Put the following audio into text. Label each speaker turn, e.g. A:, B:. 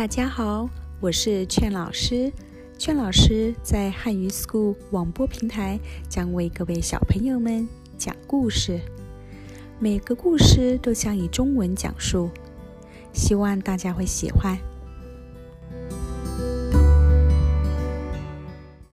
A: 大家好我是劝老师。劝老师在汉语 school 网播平台将为各位小朋友们讲故事。每个故事都将以中文讲述希望大家会喜欢。